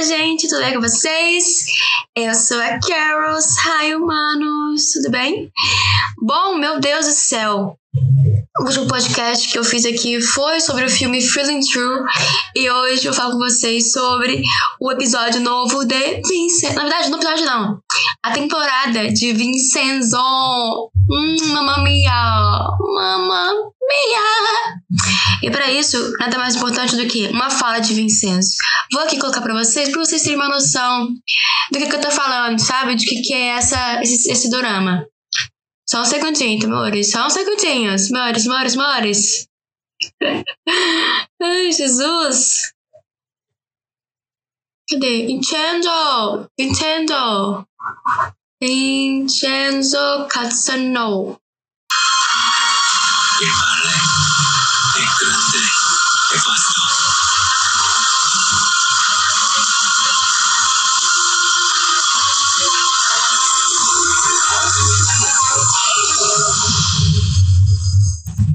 Olá, gente, tudo bem com vocês? Eu sou a Carol. Hi, humanos, tudo bem? Bom, meu Deus do céu, o último podcast que eu fiz aqui foi sobre o filme Feeling True e hoje eu falo com vocês sobre o episódio novo de Vincenzo. Na verdade, no episódio não. A temporada de Vincenzo. Hum, mamma mia. Mamma mia. E para isso, nada mais importante do que uma fala de Vincenzo. Vou aqui colocar para vocês, para vocês terem uma noção do que, que eu tô falando, sabe? De que, que é essa, esse, esse dorama. Só um segundinho, amores. Só um segundinho. Amores, amores, amores. Ai, Jesus. Cadê? Vincenzo! Vincenzo! Vincenzo Cazzano. Il male è grande e vasto.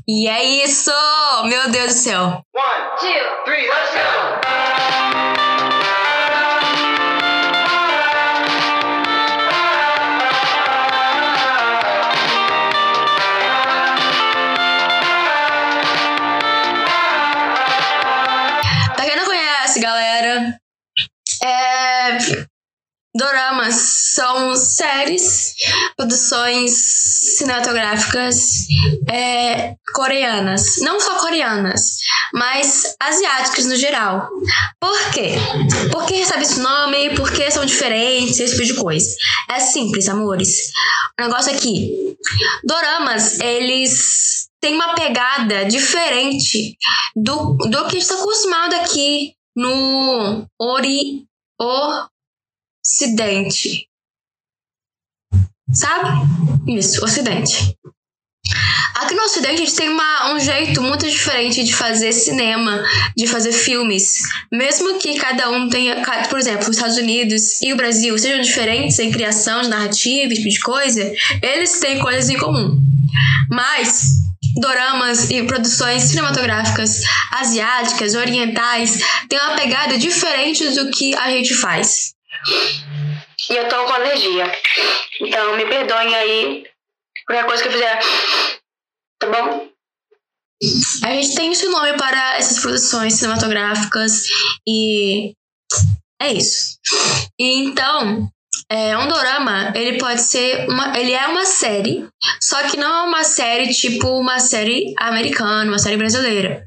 E é isso! Meu Deus do céu. One, two, three, let's go! Doramas são séries, produções cinematográficas é, coreanas. Não só coreanas, mas asiáticas no geral. Por quê? Por que recebe esse nome? Por que são diferentes? Esse tipo de coisa. É simples, amores. O negócio aqui. Doramas, eles têm uma pegada diferente do, do que está acostumado aqui no Ori... Ocidente. Sabe? Isso, Ocidente. Aqui no Ocidente a gente tem uma, um jeito muito diferente de fazer cinema, de fazer filmes. Mesmo que cada um tenha, por exemplo, os Estados Unidos e o Brasil sejam diferentes em criação de narrativa, tipo de coisa, eles têm coisas em comum. Mas doramas e produções cinematográficas asiáticas, orientais, têm uma pegada diferente do que a gente faz. E eu tô com alergia. Então me perdoem aí qualquer coisa que eu fizer. Tá bom? A gente tem esse nome para essas produções cinematográficas e é isso. Então, é, um dorama, ele pode ser uma, ele é uma série, só que não é uma série tipo uma série americana, uma série brasileira.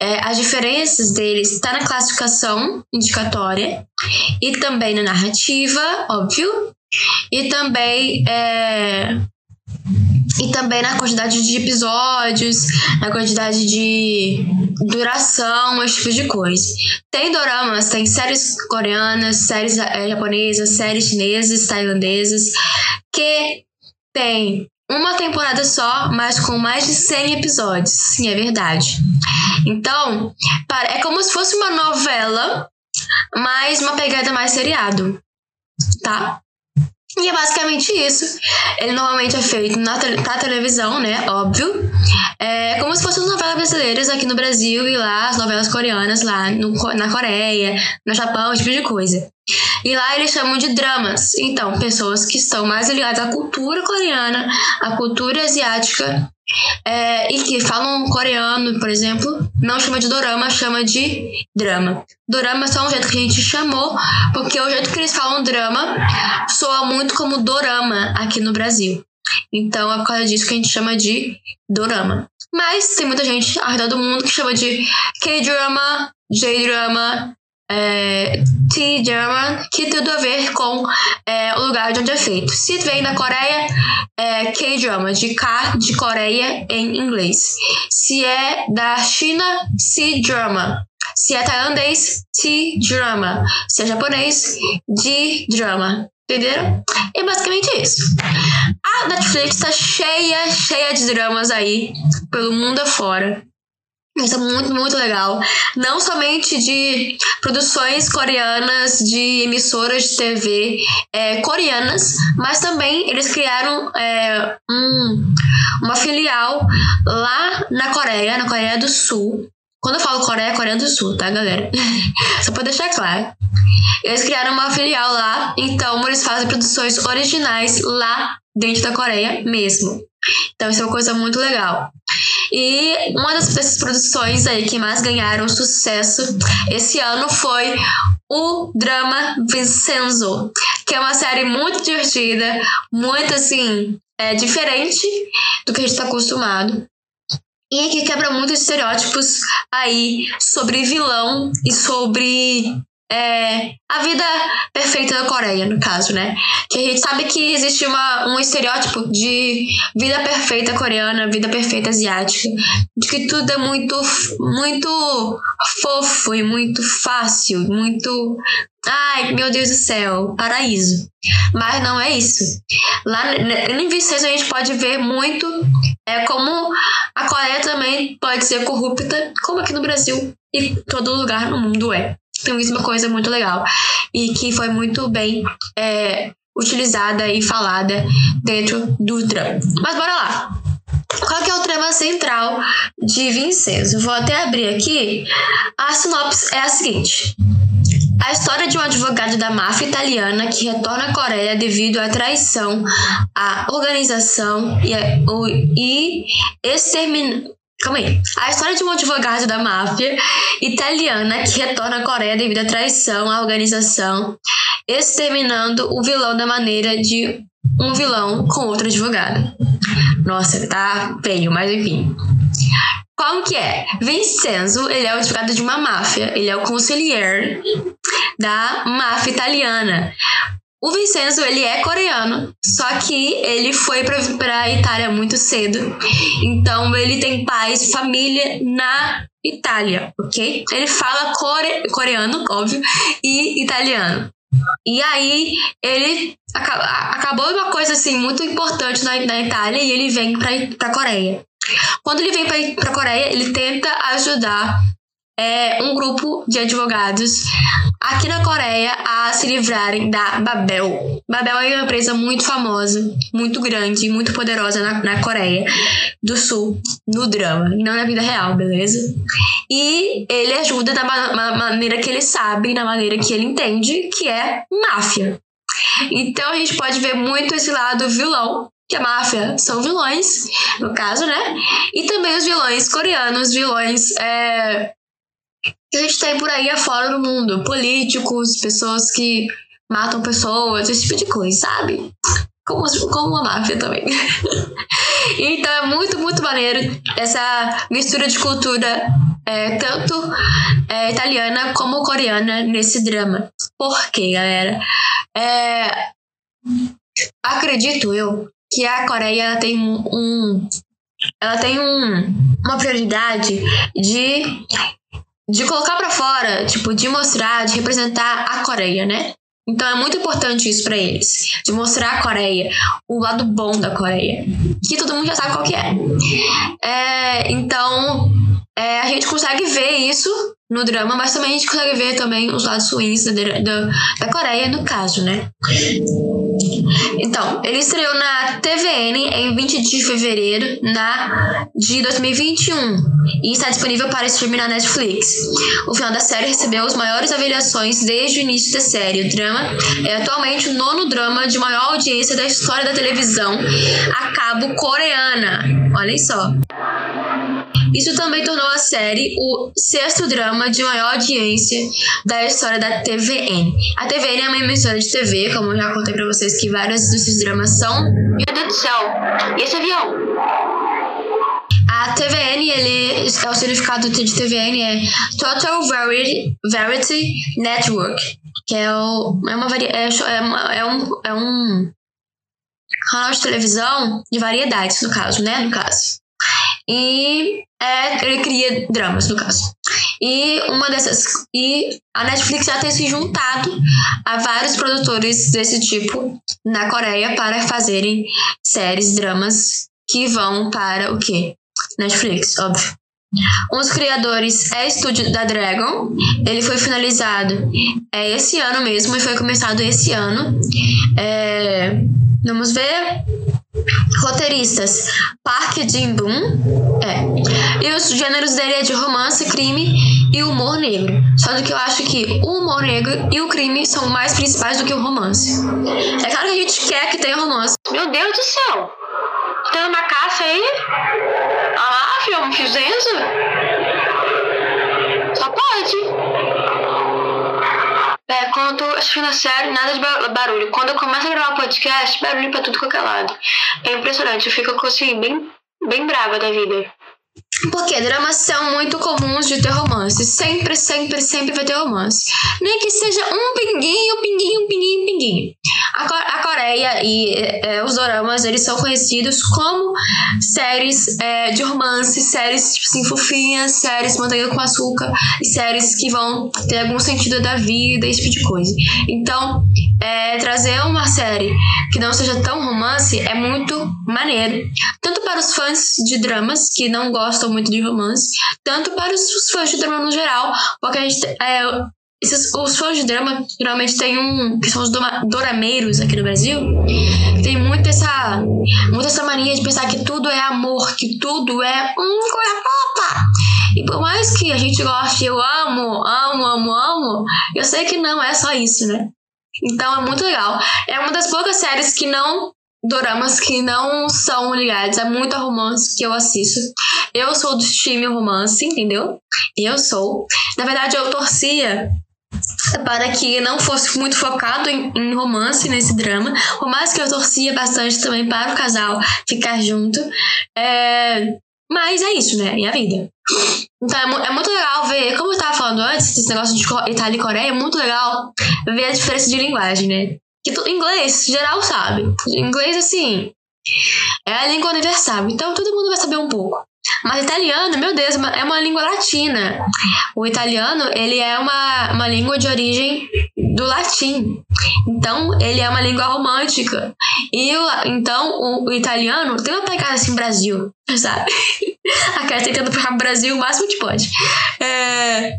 É, as diferenças deles está na classificação indicatória e também na narrativa, óbvio, e também é, e também na quantidade de episódios, na quantidade de duração, esse tipo de coisa. Tem doramas, tem séries coreanas, séries eh, japonesas, séries chinesas, tailandesas, que tem uma temporada só, mas com mais de 100 episódios. Sim, é verdade. Então, é como se fosse uma novela, mas uma pegada mais seriado, tá? E é basicamente isso. Ele normalmente é feito na, te- na televisão, né? Óbvio. É como se fossem as novelas brasileiras aqui no Brasil e lá as novelas coreanas lá no, na Coreia, no Japão, esse tipo de coisa. E lá eles chamam de dramas. Então, pessoas que estão mais ligadas à cultura coreana, à cultura asiática, é, e que falam coreano, por exemplo, não chama de dorama, chama de drama. Dorama é só um jeito que a gente chamou, porque o jeito que eles falam drama soa muito como dorama aqui no Brasil. Então é por causa disso que a gente chama de dorama. Mas tem muita gente ao redor do mundo que chama de K-drama, J-drama, é, T-drama, que tem tudo a ver com é, o lugar de onde é feito. Se vem da Coreia, é K-drama, de K de Coreia em inglês. Se é da China, C-drama. Se é tailandês, T-drama. Se é japonês, D-drama. Entenderam? É basicamente isso. A Netflix tá cheia, cheia de dramas aí pelo mundo afora. Isso é muito, muito legal. Não somente de produções coreanas, de emissoras de TV é, coreanas, mas também eles criaram é, um, uma filial lá na Coreia, na Coreia do Sul. Quando eu falo Coreia, é Coreia do Sul, tá, galera? Só pra deixar claro. Eles criaram uma filial lá, então eles fazem produções originais lá dentro da Coreia mesmo. Então isso é uma coisa muito legal. E uma das dessas produções aí que mais ganharam sucesso esse ano foi o drama Vincenzo, que é uma série muito divertida, muito assim, é, diferente do que a gente está acostumado. E que quebra muitos estereótipos aí sobre vilão e sobre é, a vida perfeita da Coreia, no caso, né? Que a gente sabe que existe uma, um estereótipo de vida perfeita coreana, vida perfeita asiática, de que tudo é muito, muito fofo e muito fácil, muito. Ai, meu Deus do céu, paraíso. Mas não é isso. Lá em Vicês a gente pode ver muito é como a Coreia também pode ser corrupta, como aqui no Brasil e todo lugar no mundo é. Então isso é uma coisa muito legal e que foi muito bem é, utilizada e falada dentro do drama. Mas bora lá. Qual que é o tema central de Vincenzo? Vou até abrir aqui. A sinopse é a seguinte. A história de um advogado da máfia italiana que retorna à Coreia devido à traição, à organização e, e extermin, Calma aí. A história de um advogado da máfia italiana que retorna à Coreia devido à traição à organização, exterminando o vilão da maneira de um vilão com outro advogado. Nossa, tá feio, mas enfim. Como que é? Vincenzo, ele é o advogado de uma máfia, ele é o conselheiro da máfia italiana. O Vincenzo, ele é coreano, só que ele foi pra, pra Itália muito cedo. Então, ele tem pais, família na Itália, ok? Ele fala core, coreano, óbvio, e italiano. E aí, ele acabou uma coisa, assim, muito importante na, na Itália e ele vem pra, pra Coreia. Quando ele vem pra, pra Coreia, ele tenta ajudar é, um grupo de advogados aqui na Coreia a se livrarem da Babel. Babel é uma empresa muito famosa, muito grande, muito poderosa na, na Coreia do Sul, no drama, e não na vida real, beleza? E ele ajuda da ma maneira que ele sabe, na maneira que ele entende, que é máfia. Então a gente pode ver muito esse lado vilão que a máfia são vilões, no caso, né? E também os vilões coreanos, vilões é, que a gente tem por aí afora no mundo. Políticos, pessoas que matam pessoas, esse tipo de coisa, sabe? Como, como a máfia também. então é muito, muito maneiro essa mistura de cultura, é, tanto é, italiana como coreana, nesse drama. Por quê, galera? É, acredito eu que a Coreia tem um. Ela tem um, uma prioridade de de colocar para fora, tipo, de mostrar, de representar a Coreia, né? Então é muito importante isso para eles, de mostrar a Coreia, o lado bom da Coreia, que todo mundo já sabe qual que é. é então é, a gente consegue ver isso no drama, mas também a gente consegue ver também os lados ruins da, da, da Coreia, no caso, né? Então, ele estreou na TVN em 20 de fevereiro na, de 2021 e está disponível para streaming na Netflix. O final da série recebeu as maiores avaliações desde o início da série. O drama é atualmente o nono drama de maior audiência da história da televisão a cabo coreana. Olhem só. Isso também tornou a série o sexto drama de maior audiência da história da TVN. A TVN é uma emissora de TV, como eu já contei pra vocês que vários desses dramas são. Meu Deus do céu! E esse avião? A TVN, ele, é o significado de TVN é Total Variety, Variety Network, que é, o, é, uma, é, é, é, um, é um canal de televisão de variedades, no caso, né? No caso. E é, ele cria dramas, no caso. E uma dessas. E a Netflix já tem se juntado a vários produtores desse tipo na Coreia para fazerem séries, dramas que vão para o quê? Netflix, óbvio. Um dos criadores é Estúdio da Dragon. Ele foi finalizado é, esse ano mesmo e foi começado esse ano. É, vamos ver. Roteiristas Park Jin-boon, é. E os gêneros dele é de romance, crime e humor negro. Só que eu acho que o humor negro e o crime são mais principais do que o romance. É claro que a gente quer que tenha romance. Meu Deus do céu! Tem uma caça aí? Ah lá, filme, fizenzo? Só pode. É, a série, nada de ba- barulho. Quando eu começo a gravar podcast, barulho pra tudo qualquer lado. É impressionante, eu fico assim, bem, bem brava da vida. Porque dramas são muito comuns de ter romance. Sempre, sempre, sempre vai ter romance. Nem que seja um pinguinho, pinguinho, pinguinho, pinguinho. A, Co- a Coreia e é, é, os doramas, eles são conhecidos como séries é, de romance, séries, tipo assim, fofinhas, séries manteiga com açúcar, e séries que vão ter algum sentido da vida, esse tipo de coisa. Então, é, trazer uma série que não seja tão romance é muito maneiro. Tanto para os fãs de dramas, que não gostam muito de romance, tanto para os, fãs de drama no geral, porque a gente. É, esses, os fãs de drama geralmente tem um. que são os dorameiros aqui no Brasil. Tem muito essa. muito essa mania de pensar que tudo é amor, que tudo é. Hum, coisa! E por mais que a gente goste, eu amo, amo, amo, amo, eu sei que não é só isso, né? Então é muito legal. É uma das poucas séries que não. Doramas que não são ligados a muito a romance que eu assisto. Eu sou do time romance, entendeu? Eu sou. Na verdade, eu torcia para que não fosse muito focado em, em romance nesse drama. Mais que eu torcia bastante também para o casal ficar junto. É, Mas é isso, né? E a vida. Então é, é muito legal ver, como eu tava falando antes, desse negócio de Itália e Coreia, é muito legal ver a diferença de linguagem, né? Que tu, inglês, geral sabe. Inglês, assim, é a língua universal, então todo mundo vai saber um pouco. Mas italiano, meu Deus, é uma- língua latina. O italiano, ele é uma, uma língua de origem do latim. Então, ele é uma língua romântica. E o, então, o, o italiano tem uma pegada assim, Brasil, sabe? A cara tentando puxar pro Brasil o máximo que pode. É...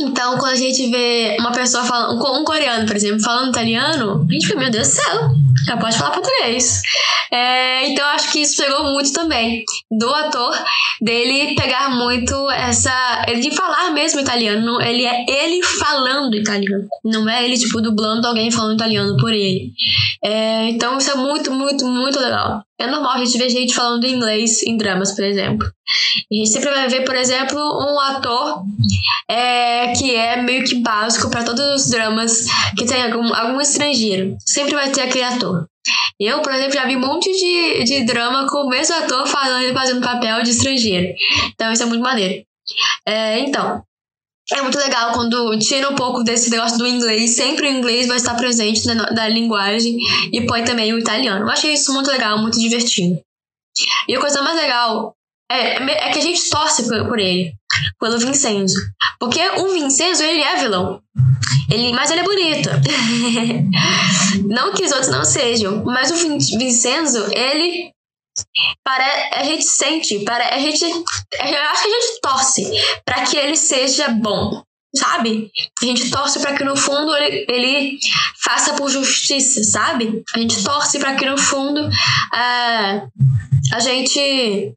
Então, quando a gente vê uma pessoa falando, um coreano, por exemplo, falando italiano, a gente fica, meu Deus do céu, já pode falar português. É, então, eu acho que isso pegou muito também do ator, dele pegar muito essa. ele de falar mesmo italiano. Ele é ele falando italiano. Não é ele, tipo, dublando alguém falando italiano por ele. É, então, isso é muito, muito, muito legal. É normal a gente ver gente falando inglês em dramas, por exemplo. A gente sempre vai ver, por exemplo, um ator é, que é meio que básico para todos os dramas que tem algum, algum estrangeiro. Sempre vai ter aquele ator. Eu, por exemplo, já vi um monte de, de drama com o mesmo ator falando, fazendo papel de estrangeiro. Então isso é muito maneiro. É, então, é muito legal quando tira um pouco desse negócio do inglês. Sempre o inglês vai estar presente na, da linguagem e põe também o italiano. Eu achei isso muito legal, muito divertido. E a coisa mais legal é, é que a gente torce por, por ele, pelo Vincenzo. Porque o Vincenzo, ele é vilão. Ele, mas ele é bonito. não que os outros não sejam, mas o Vin- Vincenzo, ele. Para, a gente sente, para, a gente. Eu acho que a gente torce para que ele seja bom, sabe? A gente torce para que no fundo ele, ele faça por justiça, sabe? A gente torce para que no fundo ah, a gente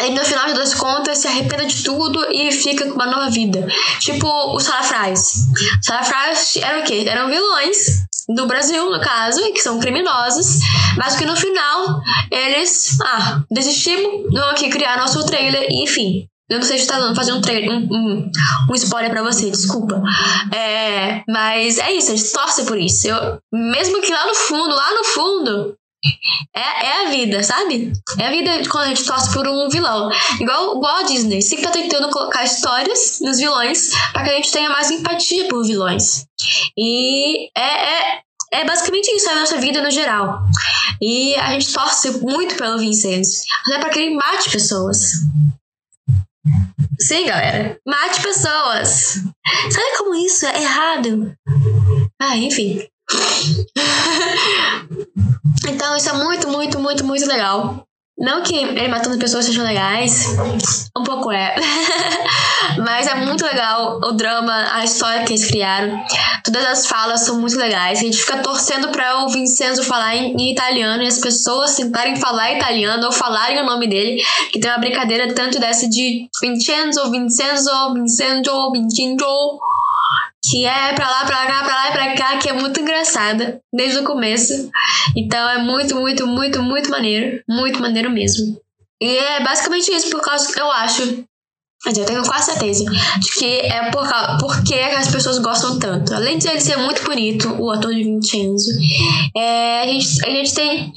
ele no final das contas se arrependa de tudo e fica com uma nova vida. Tipo os Salafrais. Salafrais eram o quê? Eram vilões do Brasil, no caso, e que são criminosos, mas que no final eles, ah, desistimos, vamos aqui criar nosso trailer, enfim. Eu não sei se tá dando fazer um trailer, um, um, um spoiler pra você, desculpa. É, mas é isso, a gente torce por isso. Eu, mesmo que lá no fundo, lá no fundo, é, é a vida, sabe? É a vida quando a gente torce por um vilão. Igual, igual a Disney. Sempre tá tentando colocar histórias nos vilões para que a gente tenha mais empatia por vilões. E é, é, é basicamente isso, é a nossa vida no geral. E a gente torce muito pelo Vincenzo. Até para que ele mate pessoas. Sim, galera. Mate pessoas. Sabe como isso é errado? Ah, enfim. Então isso é muito, muito, muito, muito legal. Não que ele matando pessoas sejam legais, um pouco é. Mas é muito legal o drama, a história que eles criaram. Todas as falas são muito legais. A gente fica torcendo para o Vincenzo falar em, em, italiano e as pessoas tentarem falar italiano ou falarem o nome dele. Que tem uma brincadeira tanto dessa de Vincenzo, Vincenzo, Vincenzo, Vincenzo que é pra lá, pra cá, pra lá e pra cá, que é muito engraçada desde o começo. Então é muito, muito, muito, muito maneiro. Muito maneiro mesmo. E é basicamente isso, por causa que eu acho. Eu tenho quase certeza de que é por porque as pessoas gostam tanto. Além de ele ser muito bonito, o ator de Vincenzo, é, a, gente, a gente tem.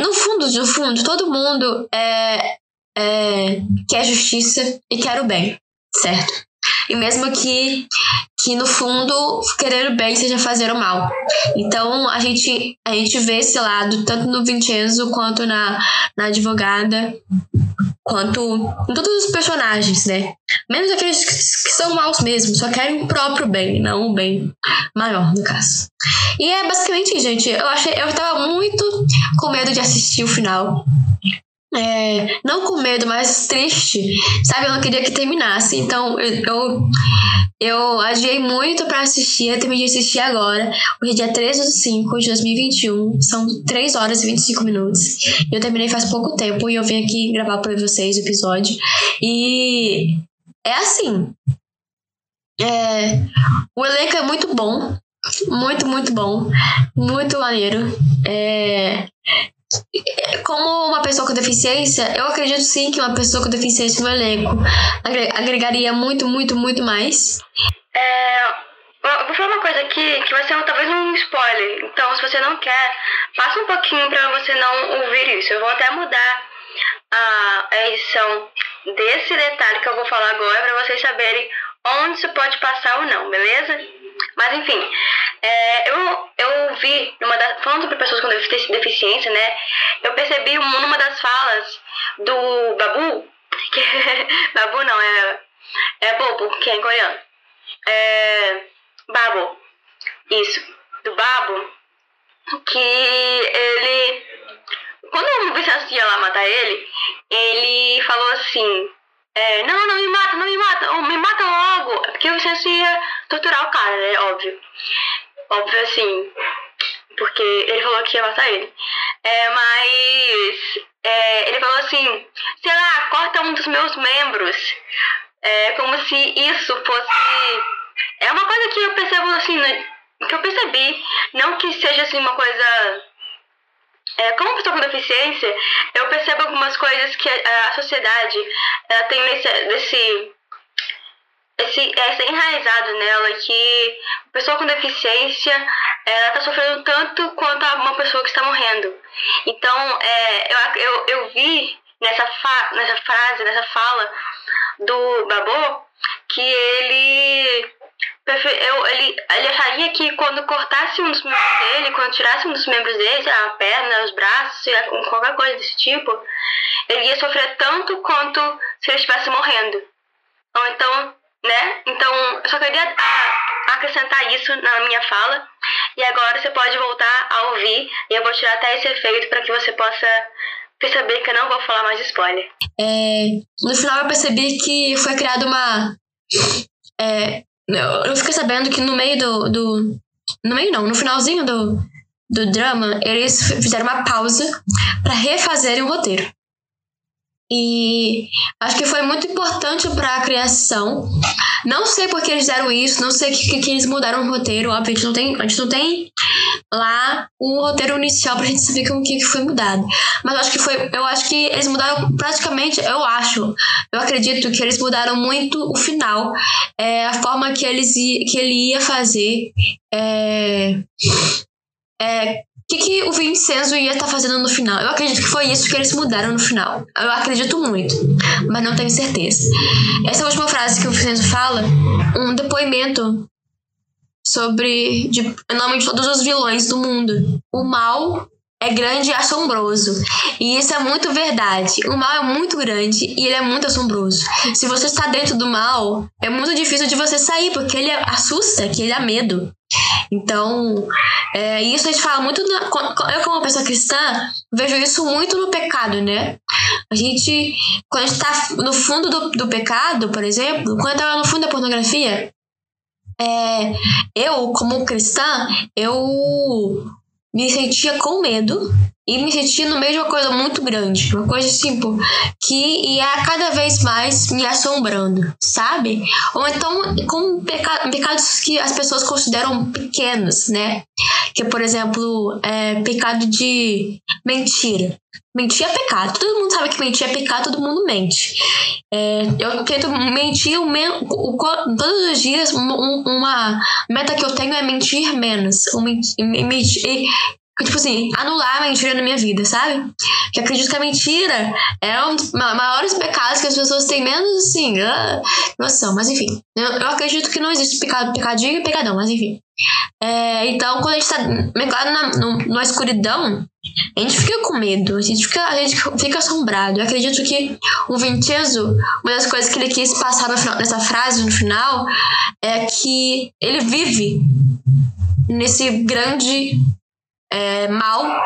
No fundo, no fundo, todo mundo é, é, quer justiça e quer o bem, certo? E mesmo que, que no fundo, querer o bem seja fazer o mal. Então a gente, a gente vê esse lado, tanto no Vincenzo quanto na, na advogada, quanto em todos os personagens, né? Menos aqueles que, são maus mesmo, só querem o próprio bem, não o bem maior, no caso. E é basicamente gente. Eu, achei, eu tava muito com medo de assistir o final. É, não com medo, mas triste, sabe? Eu não queria que terminasse, então eu, eu, eu adiei muito para assistir, eu terminei de assistir agora, hoje é dia 13 de 5 de 2021, são 3 horas e 25 minutos, eu terminei faz pouco tempo e eu vim aqui gravar para vocês o episódio, e é assim, é, o elenco é muito bom, muito, muito bom, muito maneiro, é, como uma pessoa com deficiência, eu acredito sim que uma pessoa com deficiência no elenco agregaria muito, muito, muito mais. É, eu vou falar uma coisa aqui que vai ser talvez um spoiler. Então, se você não quer, passa um pouquinho para você não ouvir isso. Eu vou até mudar a, edição desse detalhe que eu vou falar agora para vocês saberem onde isso pode passar ou não, beleza? Mas enfim, é, eu, eu vi, numa falando para pessoas com deficiência, né? Eu percebi numa das falas do Babu, que Babu não, é, é Bobo, que é em coreano. É, Babo, isso, do Babo, que ele. Quando o Vicente ia lá matar ele, ele falou assim: é, não, não me mata, não me mata, me mata logo. Porque o Vicente ia torturar o cara, né? Óbvio. Óbvio assim. Porque ele falou que ia matar ele. É, mas é, ele falou assim, sei lá, corta um dos meus membros. É como se isso fosse. É uma coisa que eu percebo assim, que eu percebi. Não que seja assim uma coisa. É, como pessoa com deficiência, eu percebo algumas coisas que a, a sociedade tem nesse, nesse esse, é enraizado nela que pessoa com deficiência ela está sofrendo tanto quanto uma pessoa que está morrendo. Então, é, eu, eu, eu vi nessa, fa, nessa frase, nessa fala do Babô, que eu, ele, ele acharia que quando cortasse um dos membros dele, quando tirasse um dos membros dele, a perna, os braços, qualquer coisa desse tipo, ele ia sofrer tanto quanto se ele estivesse morrendo. Ou então, né? Então, eu só queria acrescentar isso na minha fala. E agora você pode voltar a ouvir e eu vou tirar até esse efeito para que você possa perceber que eu não vou falar mais de spoiler. É, no final eu percebi que foi criada uma. É, eu fiquei sabendo que no meio do, do. No meio não, no finalzinho do, do drama, eles fizeram uma pausa para refazerem o roteiro. E acho que foi muito importante para a criação. Não sei por que eles fizeram isso, não sei que, que eles mudaram o roteiro. Óbvio, a gente não tem, a gente não tem lá o roteiro inicial pra gente saber o que, que foi mudado. Mas acho que foi. Eu acho que eles mudaram praticamente. Eu acho. Eu acredito que eles mudaram muito o final. É, a forma que, eles, que ele ia fazer. É, é, que, que o Vincenzo ia estar tá fazendo no final? Eu acredito que foi isso que eles mudaram no final. Eu acredito muito, mas não tenho certeza. Essa última frase que o Vincenzo fala, um depoimento sobre de, o nome de todos os vilões do mundo. O mal é grande e assombroso. E isso é muito verdade. O mal é muito grande e ele é muito assombroso. Se você está dentro do mal, é muito difícil de você sair, porque ele assusta, que ele dá medo. Então, é, isso a gente fala muito. Na, eu, como pessoa cristã, vejo isso muito no pecado, né? A gente, quando a gente tá no fundo do, do pecado, por exemplo, quando eu tava no fundo da pornografia, é, eu, como cristã, eu me sentia com medo e me sentia no meio de uma coisa muito grande, uma coisa tipo que ia cada vez mais me assombrando, sabe? Ou então com peca pecados que as pessoas consideram pequenos, né? Que por exemplo, é pecado de mentira. Mentir é pecado. Todo mundo sabe que mentir é pecado, todo mundo mente. É, eu tento mentir o, me, o, todos os dias. Um, uma meta que eu tenho é mentir menos. Mentir, mentir, tipo assim, anular a mentira na minha vida, sabe? Que acredito que a mentira é um dos maiores pecados que as pessoas têm menos, assim, uh, noção. Mas enfim, eu, eu, acredito que não existe pecado, pecadinho e pecadão, mas enfim. É, então, quando a gente tá mergulhado na, no, na escuridão, a gente fica com medo, a gente fica, a gente fica assombrado. Eu acredito que o Vincenzo, uma das coisas que ele quis passar no final, nessa frase no final, é que ele vive nesse grande é, mal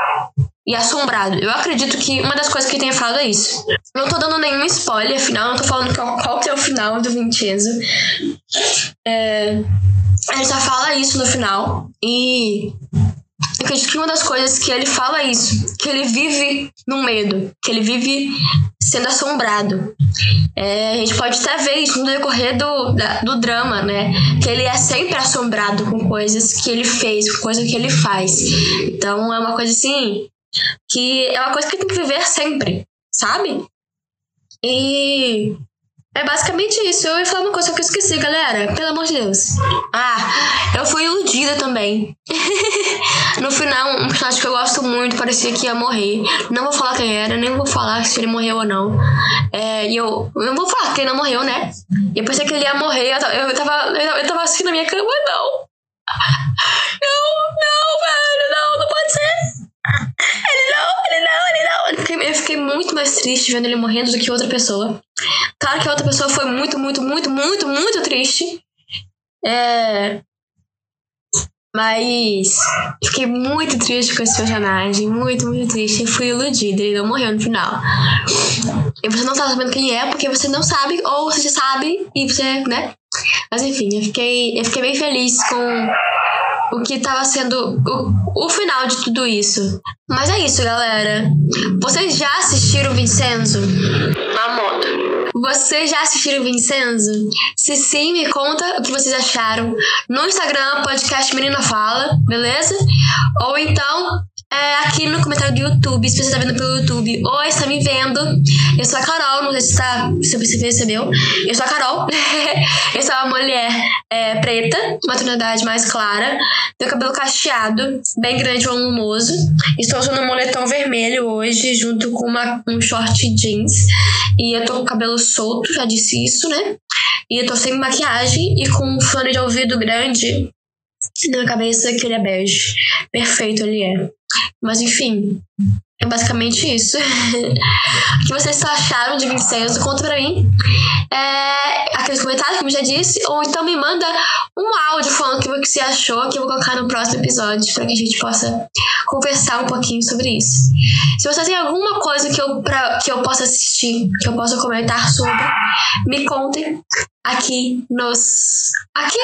e assombrado. Eu acredito que uma das coisas que ele tenha falado é isso. Não tô dando nenhum spoiler, afinal, não tô falando qual, qual que é o final do Vincenzo. É, ele só fala isso no final. E eu acredito que uma das coisas que ele fala é isso, que ele vive no medo, que ele vive sendo assombrado. É, a gente pode até ver isso no decorrer do, da, do drama, né? Que ele é sempre assombrado com coisas que ele fez, com coisas que ele faz. Então é uma coisa assim, que é uma coisa que tem que viver sempre, sabe? E é basicamente isso. Eu ia falar uma coisa que eu esqueci, galera. Pelo amor de Deus. Ah, eu fui iludida também. no final, um personagem que eu gosto muito parecia que ia morrer. Não vou falar quem era, nem vou falar se ele morreu ou não. É, e eu, eu não vou falar que ele não morreu, né? E eu pensei que ele ia morrer. Eu, eu, tava, eu, eu tava assim na minha cama, não. Não, não, velho, não, não pode ser. Ele não, ele não, ele não. Eu fiquei, muito mais triste vendo ele morrendo do que outra pessoa. Claro que a outra pessoa foi muito, muito, muito, muito, muito triste. É. Mas fiquei muito triste com esse personagem. Muito, muito triste. Eu fui iludida. Ele não morreu no final. E você não tá sabendo quem é porque você não sabe, ou você sabe e você, né? Mas enfim, eu fiquei, eu fiquei bem feliz com o que estava sendo o final de tudo isso. Mas é isso, galera. Vocês já assistiram Vincenzo? Na moto. Vocês já assistiram Vincenzo? Se sim, me conta o que vocês acharam no Instagram, podcast Menina Fala, beleza? Ou então é, aqui no comentário do YouTube, se você está vendo pelo YouTube ou está me vendo. Eu sou a Carol, não sei se, tá, se você percebeu. Eu sou a Carol. eu sou uma mulher é, preta, uma tonalidade mais clara, tenho cabelo cacheado, bem grande e volumoso. Estou usando um moletom vermelho hoje, junto com uma, um short jeans. E eu tô com o cabelo solto, já disse isso, né? E eu tô sem maquiagem e com um fone de ouvido grande na cabeça que ele é bege. Perfeito ele é. Mas enfim, é basicamente isso. o que vocês acharam de Vincenzo? Conta pra mim. É, aqueles comentários, como já disse. Ou então me manda um áudio falando o que você achou, que eu vou colocar no próximo episódio, para que a gente possa conversar um pouquinho sobre isso. Se você tem alguma coisa que eu, pra, que eu possa assistir, que eu possa comentar sobre, me contem aqui nos. Aqui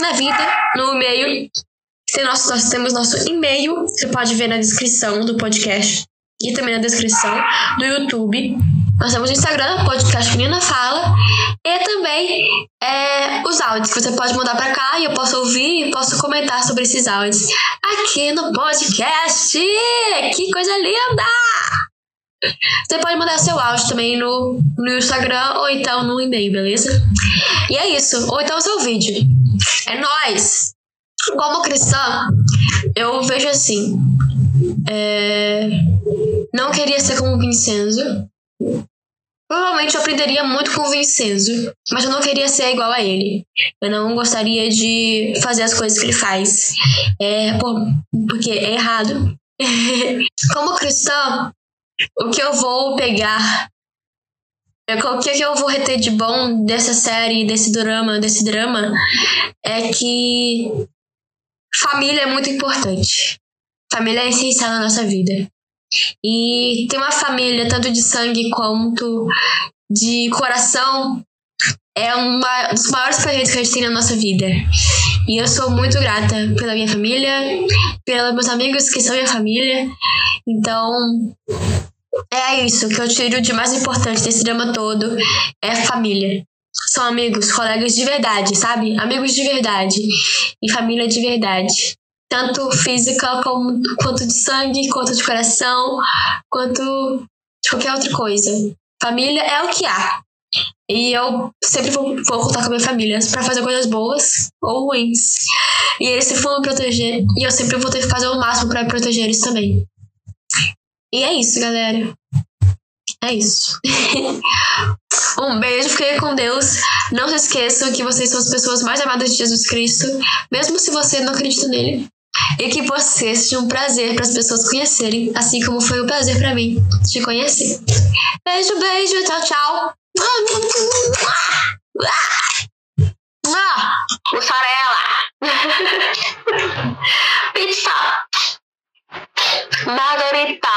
na vida, no e-mail nós temos nosso e-mail, você pode ver na descrição do podcast e também na descrição do YouTube. Nós temos o Instagram, podcast Menina Fala, e também é, os áudios que você pode mandar para cá e eu posso ouvir e posso comentar sobre esses áudios aqui no podcast. Que coisa linda! Você pode mandar seu áudio também no, no Instagram ou então no e-mail, beleza? E é isso. Ou então seu vídeo. É nóis! Como cristã, eu vejo assim. É... Não queria ser como Vincenzo. Provavelmente eu aprenderia muito com o Vincenzo, mas eu não queria ser igual a ele. Eu não gostaria de fazer as coisas que ele faz. É, por, porque é errado. como cristã, o que eu vou pegar o que eu vou reter de bom dessa série, desse drama, desse drama, é que família é muito importante. Família é essencial na nossa vida. E ter uma família, tanto de sangue quanto de coração, é uma, um dos maiores presentes que a gente tem na nossa vida. E eu sou muito grata pela minha família, pelos meus amigos que são minha família. Então, é isso que eu tiro de mais importante desse drama todo: é família. São amigos, colegas de verdade, sabe? Amigos de verdade. E família de verdade. Tanto física como, quanto de sangue, quanto de coração, quanto de qualquer outra coisa. Família é o que há. E eu sempre vou, vou contar com a minha família para fazer coisas boas ou ruins. E eles sempre vão me proteger. E eu sempre vou ter que fazer o máximo para proteger eles também. E é isso, galera. É isso. um beijo, fiquem com Deus. Não se esqueçam que vocês são as pessoas mais amadas de Jesus Cristo, mesmo se você não acredita nele. E que você seja um prazer para as pessoas conhecerem, assim como foi um prazer para mim te conhecer. Beijo, beijo, tchau, tchau. Mussarela. Pizza. Margarita.